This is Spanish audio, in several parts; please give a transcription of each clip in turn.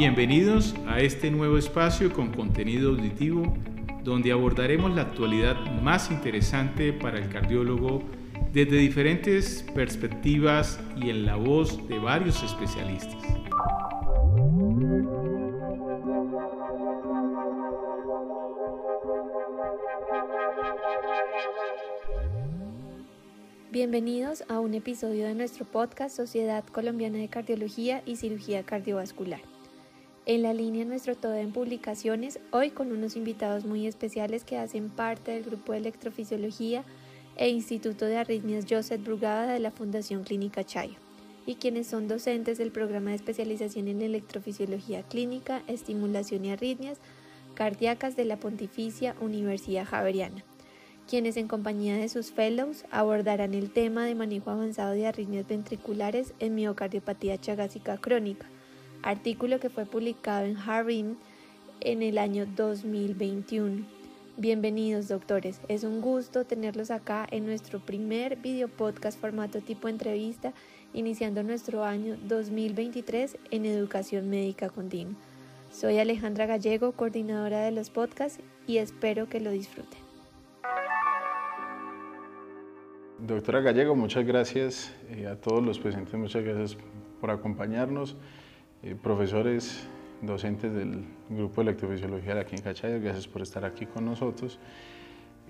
Bienvenidos a este nuevo espacio con contenido auditivo donde abordaremos la actualidad más interesante para el cardiólogo desde diferentes perspectivas y en la voz de varios especialistas. Bienvenidos a un episodio de nuestro podcast Sociedad Colombiana de Cardiología y Cirugía Cardiovascular. En la línea Nuestro Todo en Publicaciones, hoy con unos invitados muy especiales que hacen parte del grupo de electrofisiología e Instituto de Arritmias Joseph Brugada de la Fundación Clínica Chayo y quienes son docentes del programa de especialización en electrofisiología clínica, estimulación y arritmias cardíacas de la Pontificia Universidad Javeriana quienes en compañía de sus fellows abordarán el tema de manejo avanzado de arritmias ventriculares en miocardiopatía chagásica crónica, artículo que fue publicado en Harim en el año 2021. Bienvenidos doctores, es un gusto tenerlos acá en nuestro primer video podcast formato tipo entrevista, iniciando nuestro año 2023 en educación médica continua. Soy Alejandra Gallego, coordinadora de los podcasts y espero que lo disfruten. Doctora Gallego, muchas gracias eh, a todos los presentes, muchas gracias por acompañarnos. Eh, profesores, docentes del Grupo de Electrofisiología de aquí en Cachayo, gracias por estar aquí con nosotros.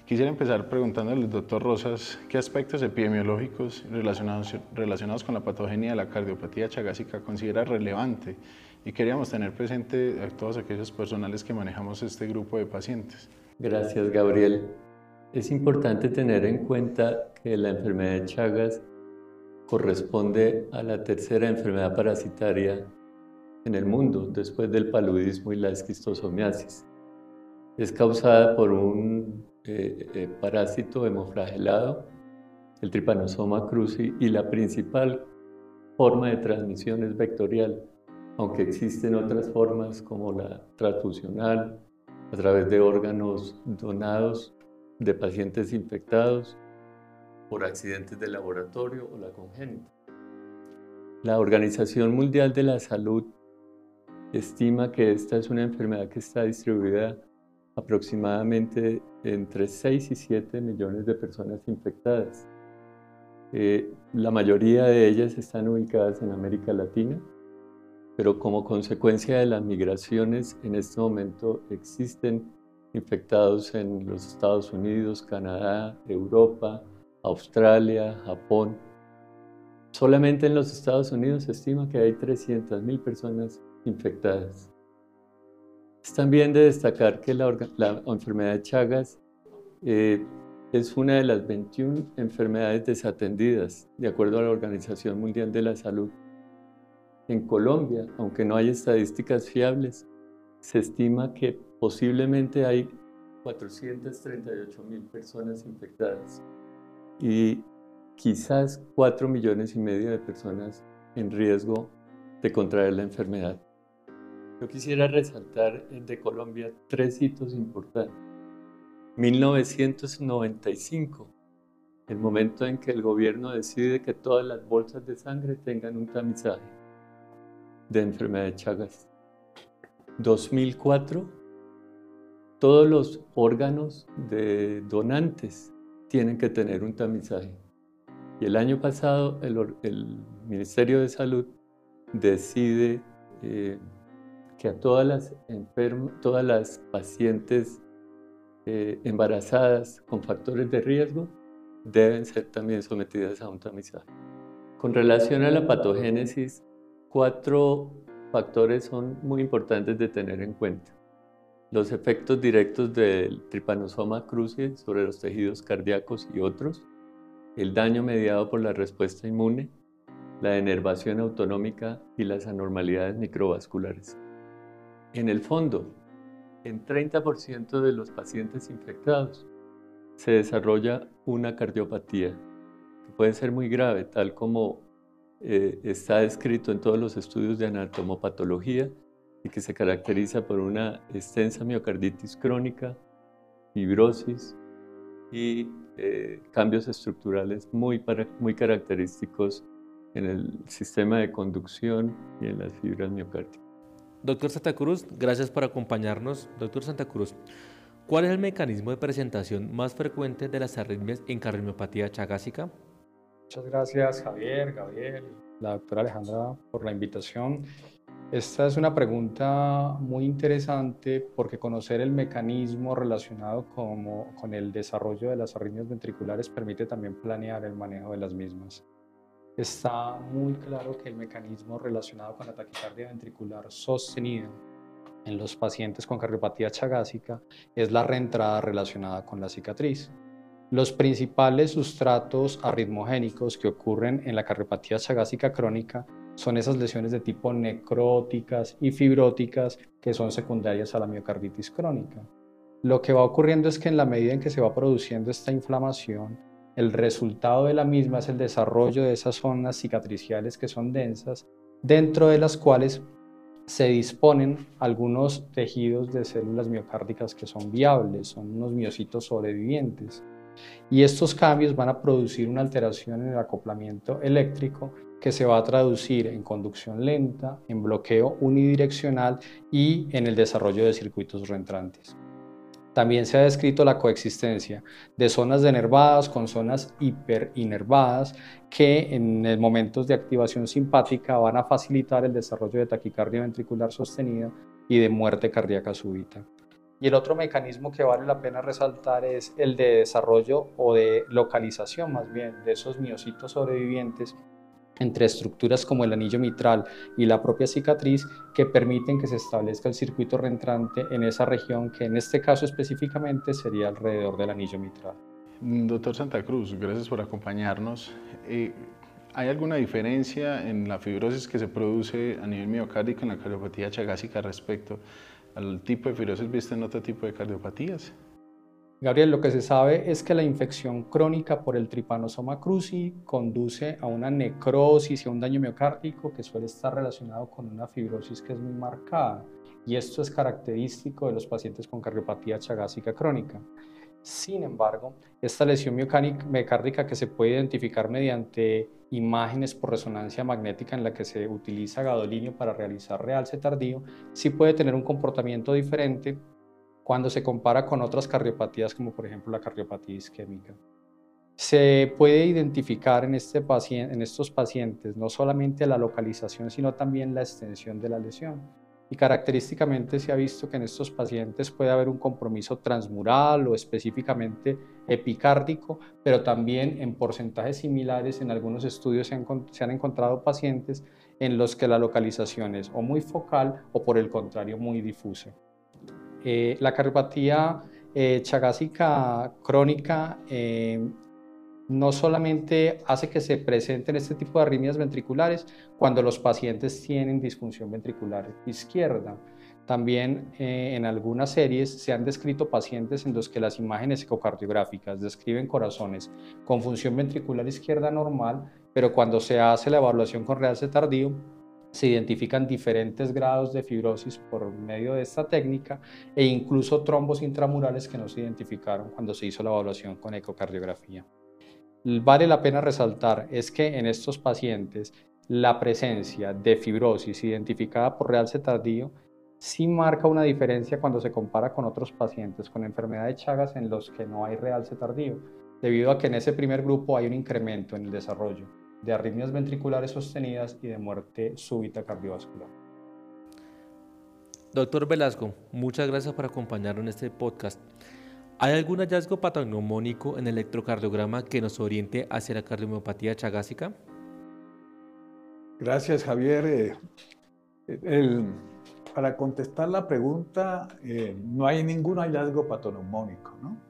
Quisiera empezar preguntándole al doctor Rosas qué aspectos epidemiológicos relacionados, relacionados con la patogenia de la cardiopatía chagásica considera relevante y queríamos tener presente a todos aquellos personales que manejamos este grupo de pacientes. Gracias, Gabriel. Es importante tener en cuenta que la enfermedad de Chagas corresponde a la tercera enfermedad parasitaria en el mundo, después del paludismo y la esquistosomiasis. Es causada por un eh, eh, parásito hemoflagelado, el Trypanosoma cruzi, y la principal forma de transmisión es vectorial, aunque existen otras formas como la transfusional, a través de órganos donados de pacientes infectados por accidentes de laboratorio o la congénita. La Organización Mundial de la Salud estima que esta es una enfermedad que está distribuida aproximadamente entre 6 y 7 millones de personas infectadas. Eh, la mayoría de ellas están ubicadas en América Latina, pero como consecuencia de las migraciones en este momento existen infectados en los Estados Unidos, Canadá, Europa, Australia, Japón. Solamente en los Estados Unidos se estima que hay 300.000 personas infectadas. Es también de destacar que la, enfermedad de Chagas eh, es una de las 21 enfermedades desatendidas, de acuerdo a la Organización Mundial de la Salud. En Colombia, aunque no hay estadísticas fiables, se estima que posiblemente hay 438 mil personas infectadas y quizás 4 millones y medio de personas en riesgo de contraer la enfermedad. Yo quisiera resaltar de Colombia tres hitos importantes. 1995, el momento en que el gobierno decide que todas las bolsas de sangre tengan un tamizaje de enfermedad de Chagas. 2004, todos los órganos de donantes tienen que tener un tamizaje. Y el año pasado el, Ministerio de Salud decide eh, que a todas las, pacientes eh, embarazadas con factores de riesgo deben ser también sometidas a un tamizaje. Con relación a la patogénesis, cuatro factores son muy importantes de tener en cuenta. Los efectos directos del tripanosoma cruzi sobre los tejidos cardíacos y otros, el daño mediado por la respuesta inmune, la enervación autonómica y las anormalidades microvasculares. En el fondo, en 30% de los pacientes infectados se desarrolla una cardiopatía que puede ser muy grave, tal como eh, está descrito en todos los estudios de anatomopatología y que se caracteriza por una extensa miocarditis crónica, fibrosis y eh, cambios estructurales muy, muy característicos en el sistema de conducción y en las fibras miocárdicas. Doctor Santa Cruz, gracias por acompañarnos. Doctor Santa Cruz, ¿cuál es el mecanismo de presentación más frecuente de las arritmias en cardiomiopatía chagásica? Muchas gracias Javier, Gabriel, la doctora Alejandra por la invitación. Esta es una pregunta muy interesante porque conocer el mecanismo relacionado como, con el desarrollo de las arritmias ventriculares permite también planear el manejo de las mismas está muy claro que el mecanismo relacionado con la taquicardia ventricular sostenida en los pacientes con cardiopatía chagásica es la reentrada relacionada con la cicatriz. Los principales sustratos arritmogénicos que ocurren en la cardiopatía chagásica crónica son esas lesiones de tipo necróticas y fibróticas que son secundarias a la miocarditis crónica. Lo que va ocurriendo es que en la medida en que se va produciendo esta inflamación, el resultado de la misma es el desarrollo de esas zonas cicatriciales que son densas, dentro de las cuales se disponen algunos tejidos de células miocárdicas que son viables, son unos miocitos sobrevivientes. Y estos cambios van a producir una alteración en el acoplamiento eléctrico que se va a traducir en conducción lenta, en bloqueo unidireccional y en el desarrollo de circuitos reentrantes. También se ha descrito la coexistencia de zonas denervadas con zonas hiperinervadas que en momentos de activación simpática van a facilitar el desarrollo de taquicardia ventricular sostenida y de muerte cardíaca súbita. Y el otro mecanismo que vale la pena resaltar es el de desarrollo o de localización más bien de esos miocitos sobrevivientes entre estructuras como el anillo mitral y la propia cicatriz que permiten que se establezca el circuito reentrante en esa región que en este caso específicamente sería alrededor del anillo mitral. Doctor Santa Cruz, gracias por acompañarnos. Eh, ¿Hay alguna diferencia en la fibrosis que se produce a nivel miocárdico en la cardiopatía chagásica respecto al tipo de fibrosis vista en otro tipo de cardiopatías? Gabriel, lo que se sabe es que la infección crónica por el tripanosoma cruzi conduce a una necrosis y a un daño miocárdico que suele estar relacionado con una fibrosis que es muy marcada. Y esto es característico de los pacientes con cardiopatía chagásica crónica. Sin embargo, esta lesión miocárdica que se puede identificar mediante imágenes por resonancia magnética en la que se utiliza gadolinio para realizar realce tardío, sí puede tener un comportamiento diferente cuando se compara con otras cardiopatías como por ejemplo la cardiopatía isquémica. Se puede identificar en, este en estos pacientes no solamente la localización, sino también la extensión de la lesión. Y característicamente se ha visto que en estos pacientes puede haber un compromiso transmural o específicamente epicárdico, pero también en porcentajes similares en algunos estudios se han, se han encontrado pacientes en los que la localización es o muy focal o por el contrario muy difusa. Eh, la cardiopatía eh, chagásica crónica eh, no solamente hace que se presenten este tipo de arritmias ventriculares cuando los pacientes tienen disfunción ventricular izquierda. También en algunas series se han descrito pacientes en los que las imágenes ecocardiográficas describen corazones con función ventricular izquierda normal, pero cuando se hace la evaluación con realce tardío, se identifican diferentes grados de fibrosis por medio de esta técnica e incluso trombos intramurales que no se identificaron cuando se hizo la evaluación con ecocardiografía. Vale la pena resaltar es que en estos pacientes la presencia de fibrosis identificada por realce tardío sí marca una diferencia cuando se compara con otros pacientes con enfermedad de Chagas en los que no hay realce tardío, debido a que en ese primer grupo hay un incremento en el desarrollo de arritmias ventriculares sostenidas y de muerte súbita cardiovascular. Doctor Velasco, muchas gracias por acompañarnos en este podcast. ¿Hay algún hallazgo patognomónico en el electrocardiograma que nos oriente hacia la cardiomiopatía chagásica? Gracias, Javier. Eh, para contestar la pregunta, eh, no hay ningún hallazgo patognomónico, ¿no?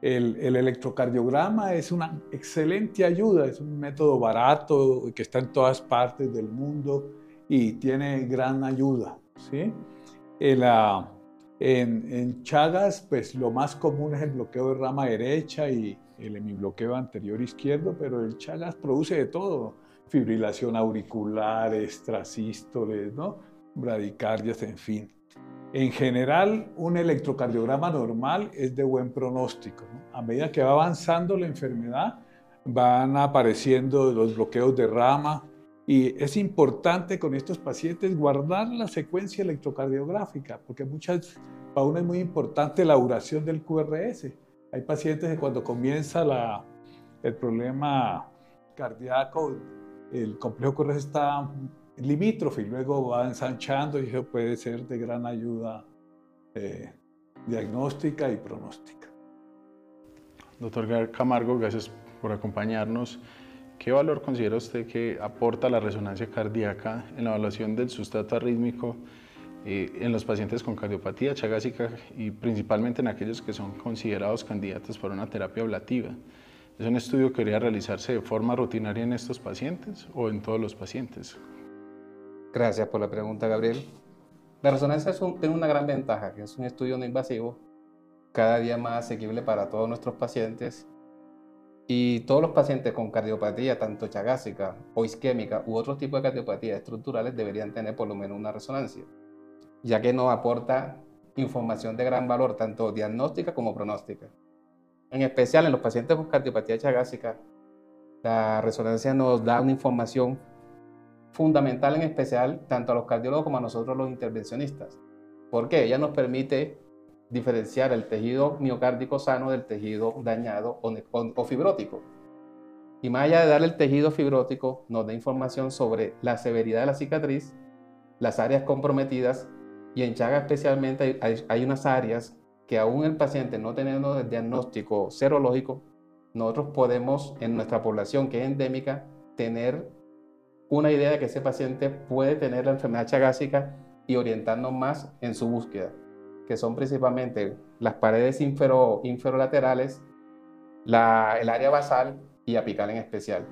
El, electrocardiograma es una excelente ayuda, es un método barato que está en todas partes del mundo y tiene gran ayuda. ¿sí? Ah, en, en, Chagas, pues lo más común es el bloqueo de rama derecha y el hemibloqueo anterior izquierdo, pero el Chagas produce de todo, fibrilación auricular, extrasístoles, ¿no? bradicardias, en fin. En general, un electrocardiograma normal es de buen pronóstico. A medida que va avanzando la enfermedad, van apareciendo los bloqueos de rama Y es importante con estos pacientes guardar la secuencia electrocardiográfica, porque muchas, para uno es muy importante la duración del QRS. Hay pacientes que cuando comienza la, el problema cardíaco, el complejo QRS está limítrofe y luego va ensanchando y eso puede ser de gran ayuda eh, diagnóstica y pronóstica. Doctor Camargo, gracias por acompañarnos. ¿Qué valor considera usted que aporta la resonancia cardíaca en la evaluación del sustrato arrítmico eh, en los pacientes con cardiopatía chagásica y principalmente en aquellos que son considerados candidatos para una terapia ablativa? ¿Es un estudio que debería realizarse de forma rutinaria en estos pacientes o en todos los pacientes? Gracias por la pregunta, Gabriel. La resonancia tiene una gran ventaja, que es un estudio no invasivo, cada día más asequible para todos nuestros pacientes y todos los pacientes con cardiopatía, tanto chagásica o isquémica u otros tipos de cardiopatía estructurales deberían tener por lo menos una resonancia, ya que nos aporta información de gran valor, tanto diagnóstica como pronóstica. En especial en los pacientes con cardiopatía chagásica, la resonancia nos da una información fundamental en especial tanto a los cardiólogos como a nosotros los intervencionistas. porque Ella nos permite diferenciar el tejido miocárdico sano del tejido dañado o, fibrótico. Y más allá de darle el tejido fibrótico, nos da información sobre la severidad de la cicatriz, las áreas comprometidas y en Chaga especialmente hay, unas áreas que aún el paciente no teniendo el diagnóstico serológico, nosotros podemos en nuestra población que es endémica tener una idea de que ese paciente puede tener la enfermedad chagásica y orientarnos más en su búsqueda que son principalmente las paredes infero, inferolaterales, la, el área basal y apical en especial.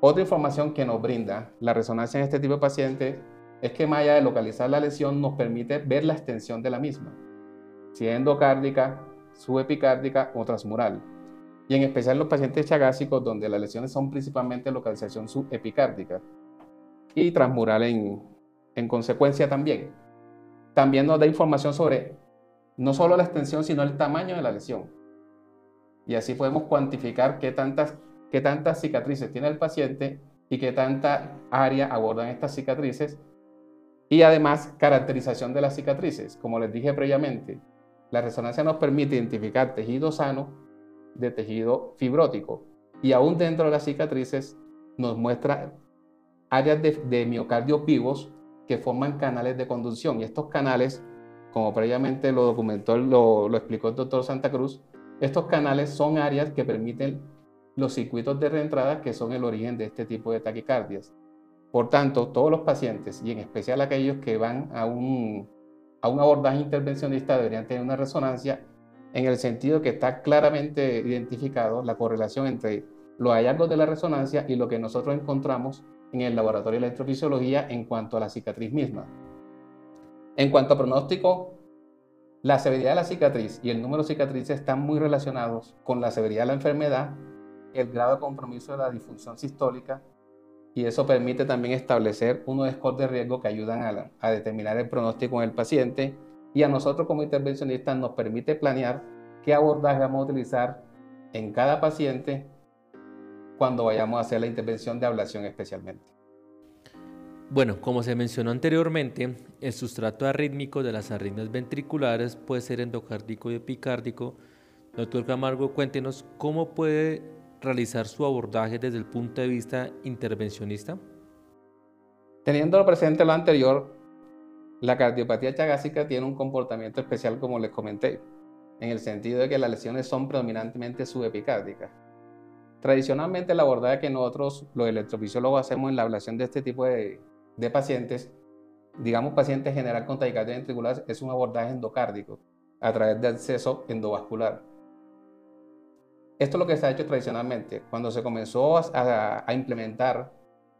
Otra información que nos brinda la resonancia en este tipo de pacientes es que más allá de localizar la lesión nos permite ver la extensión de la misma, si es endocárdica, subepicárdica o transmural. Y en especial los pacientes chagásicos donde las lesiones son principalmente localización subepicárdica y transmural en, en consecuencia también también nos da información sobre no solo la extensión, sino el tamaño de la lesión. Y así podemos cuantificar qué tantas, qué tantas cicatrices tiene el paciente y qué tanta área abordan estas cicatrices. Y además, caracterización de las cicatrices. Como les dije previamente, la resonancia nos permite identificar tejido sano de tejido fibrótico. Y aún dentro de las cicatrices nos muestra áreas de, de miocardios vivos que forman canales de conducción. Y estos canales, como previamente lo documentó, lo, explicó el doctor Santa Cruz, estos canales son áreas que permiten los circuitos de reentrada que son el origen de este tipo de taquicardias. Por tanto, todos los pacientes, y en especial aquellos que van a un, a un abordaje intervencionista, deberían tener una resonancia en el sentido que está claramente identificado la correlación entre los hallazgos de la resonancia y lo que nosotros encontramos en el laboratorio de electrofisiología en cuanto a la cicatriz misma. En cuanto a pronóstico, la severidad de la cicatriz y el número de cicatrices están muy relacionados con la severidad de la enfermedad, el grado de compromiso de la disfunción sistólica, y eso permite también establecer unos scores de riesgo que ayudan a, a determinar el pronóstico en el paciente y a nosotros como intervencionistas nos permite planear qué abordaje vamos a utilizar en cada paciente cuando vayamos a hacer la intervención de ablación especialmente. Bueno, como se mencionó anteriormente, el sustrato arrítmico de las arritmias ventriculares puede ser endocárdico y epicárdico. Doctor Camargo, cuéntenos cómo puede realizar su abordaje desde el punto de vista intervencionista. Teniendo presente lo anterior, la cardiopatía chagásica tiene un comportamiento especial como les comenté, en el sentido de que las lesiones son predominantemente subepicárdicas Tradicionalmente el abordaje que nosotros los electrofisiólogos hacemos en la ablación de este tipo de, pacientes, digamos pacientes general con taquicardia ventricular, es un abordaje endocárdico a través de acceso endovascular. Esto es lo que se ha hecho tradicionalmente. Cuando se comenzó a, a implementar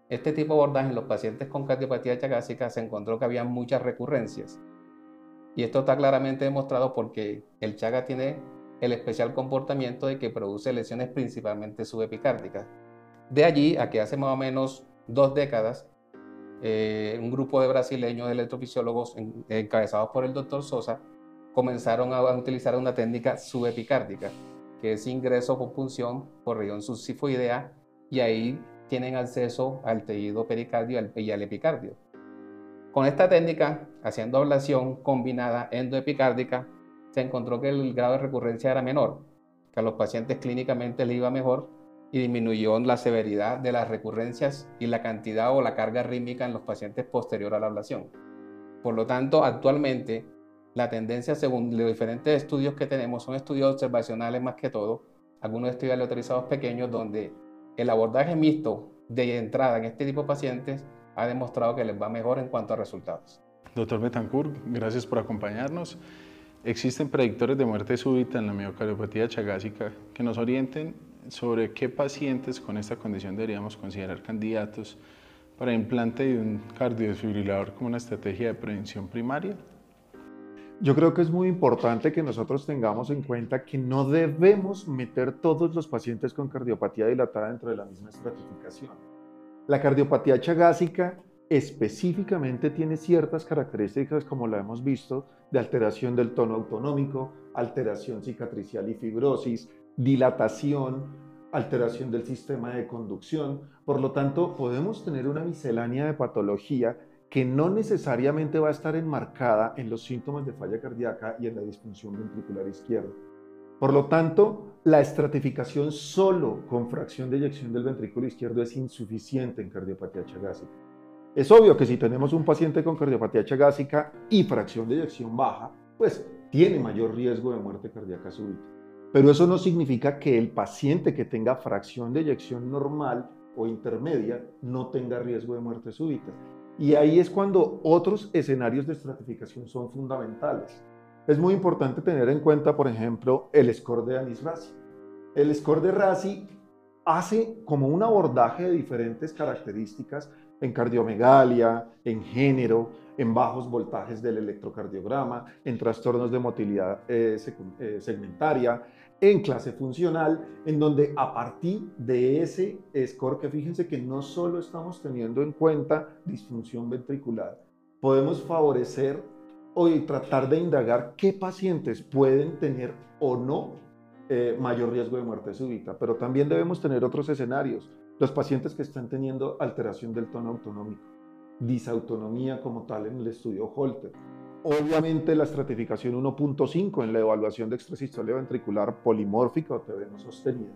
este tipo de abordaje en los pacientes con cardiopatía chagásica, se encontró que había muchas recurrencias. Y esto está claramente demostrado porque el chaga tiene el especial comportamiento de que produce lesiones principalmente subepicárdicas. De allí a que hace más o menos dos décadas, eh, un grupo de brasileños electrofisiólogos encabezados por el doctor Sosa comenzaron a, utilizar una técnica subepicárdica, que es ingreso por punción por región subsifoidea, y ahí tienen acceso al tejido pericardio y al epicardio. Con esta técnica, haciendo ablación combinada endoepicárdica, se encontró que el grado de recurrencia era menor, que a los pacientes clínicamente les iba mejor y disminuyó la severidad de las recurrencias y la cantidad o la carga rítmica en los pacientes posterior a la ablación. Por lo tanto, actualmente la tendencia según los diferentes estudios que tenemos son estudios observacionales más que todo, algunos estudios aleatorizados pequeños donde el abordaje mixto de entrada en este tipo de pacientes ha demostrado que les va mejor en cuanto a resultados. Doctor Betancourt, gracias por acompañarnos. ¿Existen predictores de muerte súbita en la miocardiopatía chagásica que nos orienten sobre qué pacientes con esta condición deberíamos considerar candidatos para implante de un cardiodesfibrilador como una estrategia de prevención primaria? Yo creo que es muy importante que nosotros tengamos en cuenta que no debemos meter todos los pacientes con cardiopatía dilatada dentro de la misma estratificación. La cardiopatía chagásica específicamente tiene ciertas características, como la hemos visto, de alteración del tono autonómico, alteración cicatricial y fibrosis, dilatación, alteración del sistema de conducción. Por lo tanto, podemos tener una miscelánea de patología que no necesariamente va a estar enmarcada en los síntomas de falla cardíaca y en la disfunción ventricular izquierda. Por lo tanto, la estratificación solo con fracción de eyección del ventrículo izquierdo es insuficiente en cardiopatía chagásica. Es obvio que si tenemos un paciente con cardiopatía chagásica y fracción de eyección baja, pues tiene mayor riesgo de muerte cardíaca súbita. Pero eso no significa que el paciente que tenga fracción de eyección normal o intermedia no tenga riesgo de muerte súbita. Y ahí es cuando otros escenarios de estratificación son fundamentales. Es muy importante tener en cuenta, por ejemplo, el score de Anis-Razi. El score de Razi hace como un abordaje de diferentes características en cardiomegalia, en género, en bajos voltajes del electrocardiograma, en trastornos de motilidad eh, eh, segmentaria, en clase funcional, en donde a partir de ese score, que fíjense que no solo estamos teniendo en cuenta disfunción ventricular, podemos favorecer o tratar de indagar qué pacientes pueden tener o no eh, mayor riesgo de muerte súbita, pero también debemos tener otros escenarios. Los pacientes que están teniendo alteración del tono autonómico, disautonomía como tal en el estudio Holter, Obviamente la estratificación 1.5 en la evaluación de extrasistolia ventricular polimórfica o TV no sostenida.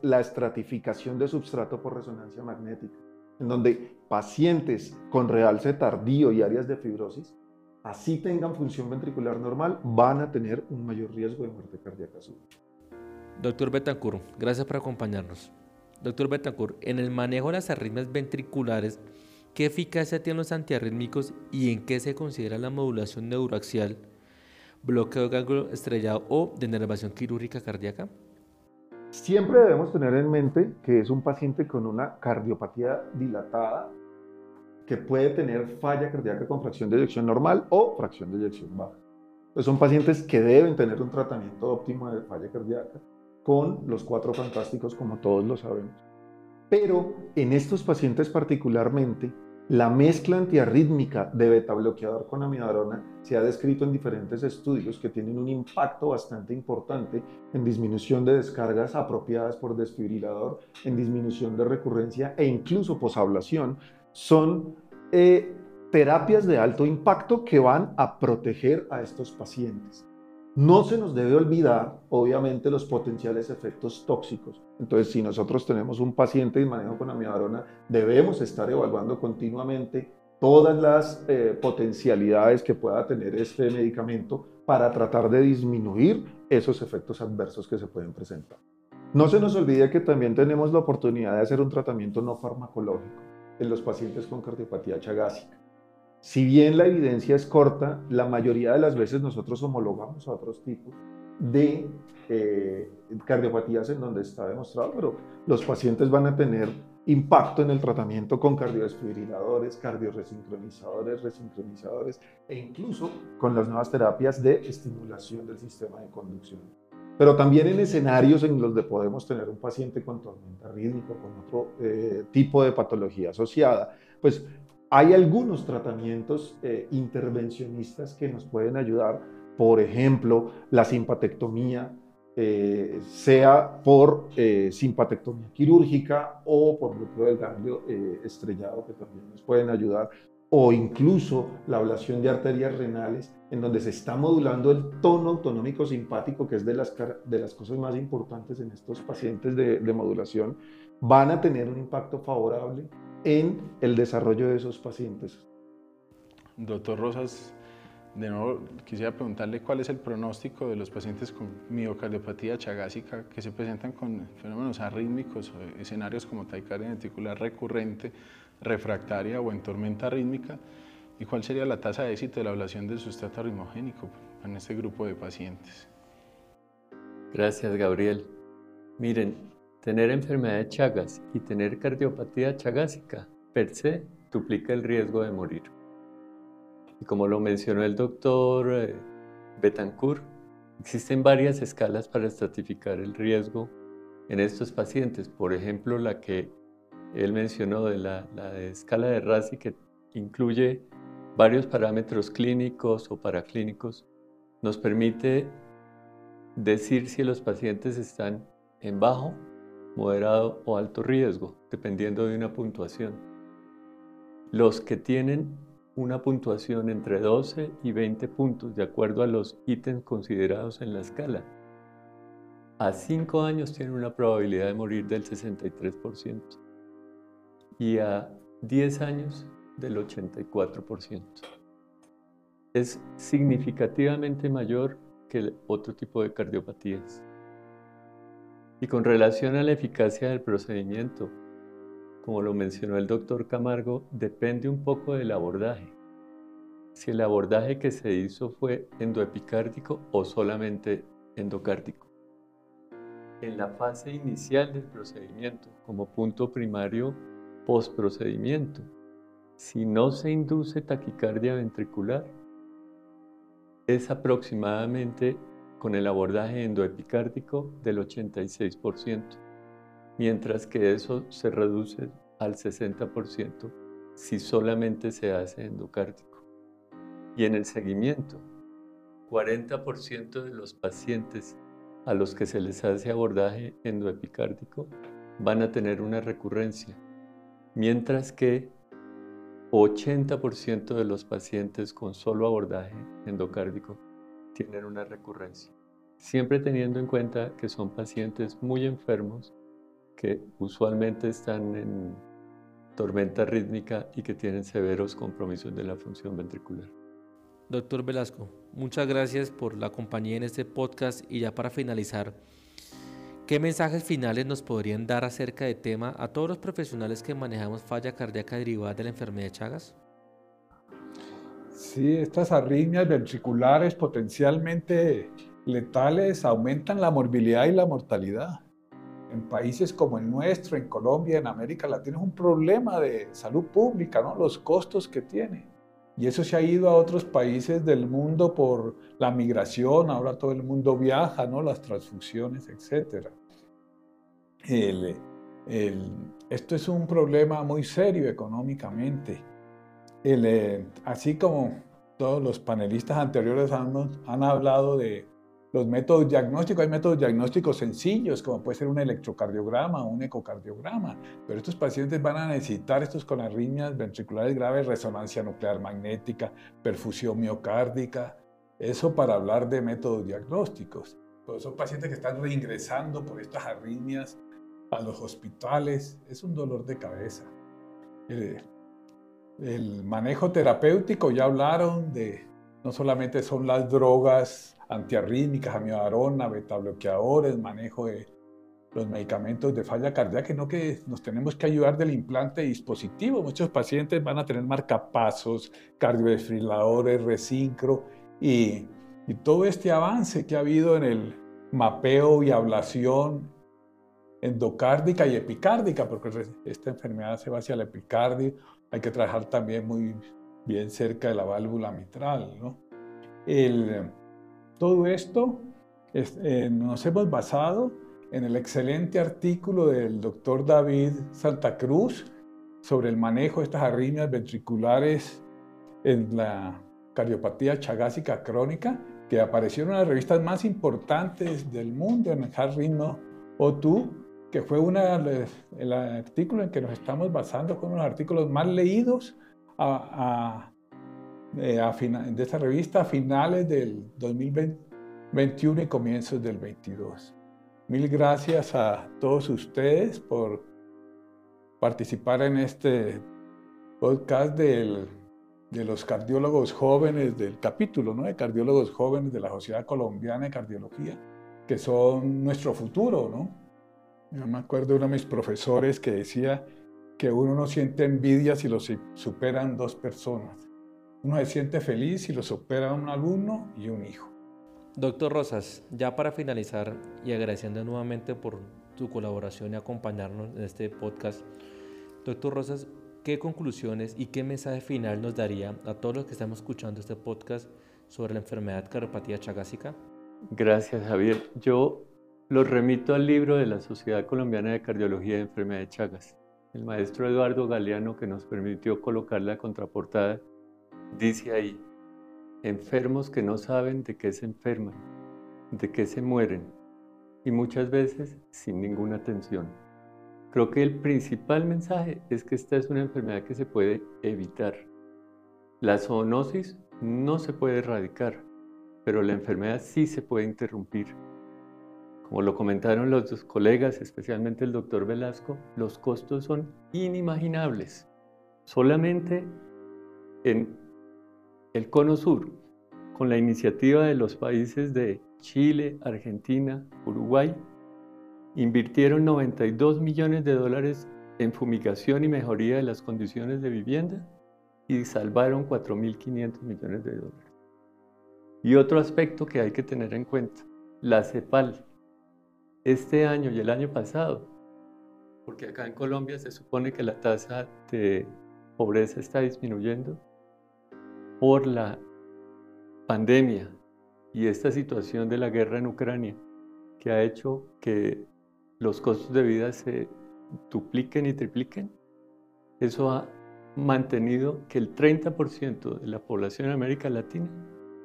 La estratificación de substrato por resonancia magnética, en donde pacientes con realce tardío y áreas de fibrosis, así tengan función ventricular normal, van a tener un mayor riesgo de muerte cardíaca súbita. Doctor Betancourt, gracias por acompañarnos. Doctor Betancourt, en el manejo de las arritmias ventriculares, ¿Qué eficacia tienen los antiarrítmicos y en qué se considera la modulación neuroaxial, bloqueo ganglio estrellado o denervación quirúrgica cardíaca? Siempre debemos tener en mente que es un paciente con una cardiopatía dilatada que puede tener falla cardíaca con fracción de eyección normal o fracción de eyección baja. Pues son pacientes que deben tener un tratamiento óptimo de falla cardíaca con los cuatro fantásticos como todos lo sabemos. Pero en estos pacientes particularmente, la mezcla antiarrítmica de beta bloqueador con amiodarona se ha descrito en diferentes estudios que tienen un impacto bastante importante en disminución de descargas apropiadas por desfibrilador, en disminución de recurrencia e incluso posablación. Son eh, terapias de alto impacto que van a proteger a estos pacientes. No se nos debe olvidar, obviamente, los potenciales efectos tóxicos. Entonces, si nosotros tenemos un paciente en manejo con amiodarona, debemos estar evaluando continuamente todas las eh, potencialidades que pueda tener este medicamento para tratar de disminuir esos efectos adversos que se pueden presentar. No se nos olvide que también tenemos la oportunidad de hacer un tratamiento no farmacológico en los pacientes con cardiopatía chagásica. Si bien la evidencia es corta, la mayoría de las veces nosotros homologamos a otros tipos de eh, cardiopatías en donde está demostrado, pero los pacientes van a tener impacto en el tratamiento con cardiodesfibriladores, cardioresincronizadores, resincronizadores e incluso con las nuevas terapias de estimulación del sistema de conducción. Pero también en escenarios en los que podemos tener un paciente con tormenta rítmica, con otro eh, tipo de patología asociada, pues hay algunos tratamientos eh, intervencionistas que nos pueden ayudar, por ejemplo, la simpatectomía, eh, sea por eh, simpatectomía quirúrgica o por núcleo del ganglio eh, estrellado, que también nos pueden ayudar, o incluso la ablación de arterias renales, en donde se está modulando el tono autonómico simpático, que es de las, de las cosas más importantes en estos pacientes de, de modulación, van a tener un impacto favorable en el desarrollo de esos pacientes. Doctor Rosas, de nuevo, quisiera preguntarle cuál es el pronóstico de los pacientes con miocardiopatía chagásica que se presentan con fenómenos arrítmicos, o escenarios como taquicardia ventricular recurrente, refractaria o en tormenta rítmica, y cuál sería la tasa de éxito de la ablación del sustrato arritmogénico en este grupo de pacientes. Gracias, Gabriel. Miren, tener enfermedad de Chagas y tener cardiopatía chagásica per se duplica el riesgo de morir. Y como lo mencionó el doctor eh, Betancourt, existen varias escalas para estratificar el riesgo en estos pacientes. Por ejemplo, la que él mencionó de la, escala de RASI, que incluye varios parámetros clínicos o paraclínicos, nos permite decir si los pacientes están en bajo, moderado o alto riesgo, dependiendo de una puntuación. Los que tienen una puntuación entre 12 y 20 puntos de acuerdo a los ítems considerados en la escala. A 5 años tienen una probabilidad de morir del 63% y a 10 años del 84%. Es significativamente mayor que el otro tipo de cardiopatías. Y con relación a la eficacia del procedimiento, como lo mencionó el doctor Camargo, depende un poco del abordaje. Si el abordaje que se hizo fue endoepicárdico o solamente endocárdico. En la fase inicial del procedimiento, como punto primario postprocedimiento, si no se induce taquicardia ventricular, es aproximadamente con el abordaje endoepicárdico del 86% mientras que eso se reduce al 60% si solamente se hace endocárdico. Y en el seguimiento, 40% de los pacientes a los que se les hace abordaje endoepicárdico van a tener una recurrencia, mientras que 80% de los pacientes con solo abordaje endocárdico tienen una recurrencia. Siempre teniendo en cuenta que son pacientes muy enfermos que usualmente están en tormenta rítmica y que tienen severos compromisos de la función ventricular. Doctor Velasco, muchas gracias por la compañía en este podcast y ya para finalizar, ¿qué mensajes finales nos podrían dar acerca del tema a todos los profesionales que manejamos falla cardíaca derivada de la enfermedad de Chagas? Sí, estas arritmias ventriculares potencialmente letales aumentan la morbilidad y la mortalidad en países como el nuestro, en Colombia, en América Latina, es un problema de salud pública, ¿no? los costos que tiene. Y eso se ha ido a otros países del mundo por la migración, ahora todo el mundo viaja, ¿no? las transfusiones, etc. esto es un problema muy serio económicamente. Eh, así como todos los panelistas anteriores han, han hablado de los métodos diagnósticos, hay métodos diagnósticos sencillos, como puede ser un electrocardiograma o un ecocardiograma, pero estos pacientes van a necesitar estos con arritmias ventriculares graves, resonancia nuclear magnética, perfusión miocárdica, eso para hablar de métodos diagnósticos. Pero son pacientes que están reingresando por estas arritmias a los hospitales, es un dolor de cabeza. El, el manejo terapéutico, ya hablaron de, no solamente son las drogas antiarrítmicas, amiodarona, betabloqueadores, manejo de los medicamentos de falla cardíaca, no que nos tenemos que ayudar del implante dispositivo. Muchos pacientes van a tener marcapasos, cardiodesfibriladores, resincro y, y todo este avance que ha habido en el mapeo y ablación endocárdica y epicárdica, porque esta enfermedad se va hacia la epicardia, hay que trabajar también muy bien cerca de la válvula mitral. ¿no? Todo esto eh, nos hemos basado en el excelente artículo del doctor David Santa Cruz sobre el manejo de estas arritmias ventriculares en la cardiopatía chagásica crónica, que aparecieron en las revistas más importantes del mundo, en el Hard Ritmo o tú, que fue una, el artículo en que nos estamos basando, con uno de los artículos más leídos a, eh, de esta revista a finales del 2021 y comienzos del 22. Mil gracias a todos ustedes por participar en este podcast del, de los cardiólogos jóvenes del capítulo, ¿no? De cardiólogos jóvenes de la Sociedad Colombiana de Cardiología, que son nuestro futuro, ¿no? Yo me acuerdo de uno de mis profesores que decía que uno no siente envidia si lo superan dos personas. Uno se siente feliz si lo supera un alumno y un hijo. Doctor Rosas, ya para finalizar y agradeciendo nuevamente por tu colaboración y acompañarnos en este podcast, doctor Rosas, ¿qué conclusiones y qué mensaje final nos daría a todos los que estamos escuchando este podcast sobre la enfermedad cardiopatía chagásica? Gracias, Javier. Yo los remito al libro de la Sociedad Colombiana de Cardiología de Enfermedad de Chagas. El maestro Eduardo Galeano, que nos permitió colocar la contraportada, dice ahí, enfermos que no saben de qué se enferman, de qué se mueren, y muchas veces sin ninguna atención. Creo que el principal mensaje es que esta es una enfermedad que se puede evitar. La zoonosis no se puede erradicar, pero la enfermedad sí se puede interrumpir. Como lo comentaron los dos colegas, especialmente el doctor Velasco, los costos son inimaginables. Solamente en el Cono Sur, con la iniciativa de los países de Chile, Argentina, Uruguay, invirtieron 92 millones de dólares en fumigación y mejoría de las condiciones de vivienda y salvaron 4.500 millones de dólares. Y otro aspecto que hay que tener en cuenta, la CEPAL, este año y el año pasado, porque acá en Colombia se supone que la tasa de pobreza está disminuyendo, por la pandemia y esta situación de la guerra en Ucrania, que ha hecho que los costos de vida se dupliquen y tripliquen, eso ha mantenido que el 30% de la población en América Latina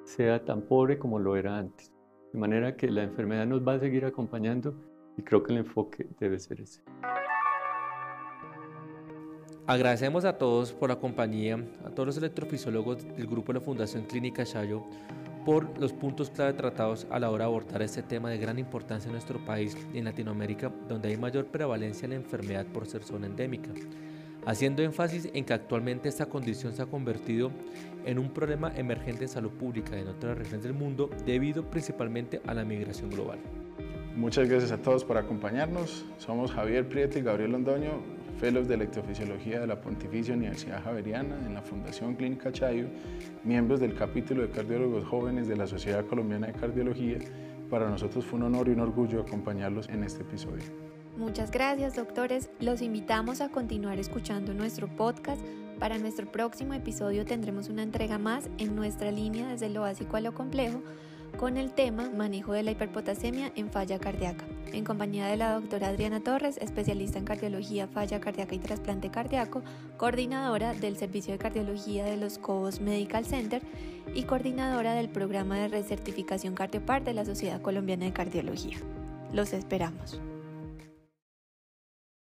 sea tan pobre como lo era antes. De manera que la enfermedad nos va a seguir acompañando y creo que el enfoque debe ser ese. Agradecemos a todos por la compañía, a todos los electrofisiólogos del grupo de la Fundación Clínica Chayo por los puntos clave tratados a la hora de abordar este tema de gran importancia en nuestro país y en Latinoamérica, donde hay mayor prevalencia en la enfermedad por ser zona endémica, haciendo énfasis en que actualmente esta condición se ha convertido en un problema emergente de salud pública en otras regiones del mundo debido principalmente a la migración global. Muchas gracias a todos por acompañarnos. Somos Javier Prieto y Gabriel Londoño, fellows de electrofisiología de la Pontificia Universidad Javeriana en la Fundación Clínica Chayo, miembros del capítulo de cardiólogos jóvenes de la Sociedad Colombiana de Cardiología. Para nosotros fue un honor y un orgullo acompañarlos en este episodio. Muchas gracias, doctores. Los invitamos a continuar escuchando nuestro podcast. Para nuestro próximo episodio tendremos una entrega más en nuestra línea desde lo básico a lo complejo con el tema Manejo de la hiperpotasemia en falla cardíaca, en compañía de la doctora Adriana Torres, especialista en cardiología, falla cardíaca y trasplante cardíaco, coordinadora del Servicio de Cardiología de los Cobos Medical Center y coordinadora del programa de recertificación Cardiopar de la Sociedad Colombiana de Cardiología. Los esperamos.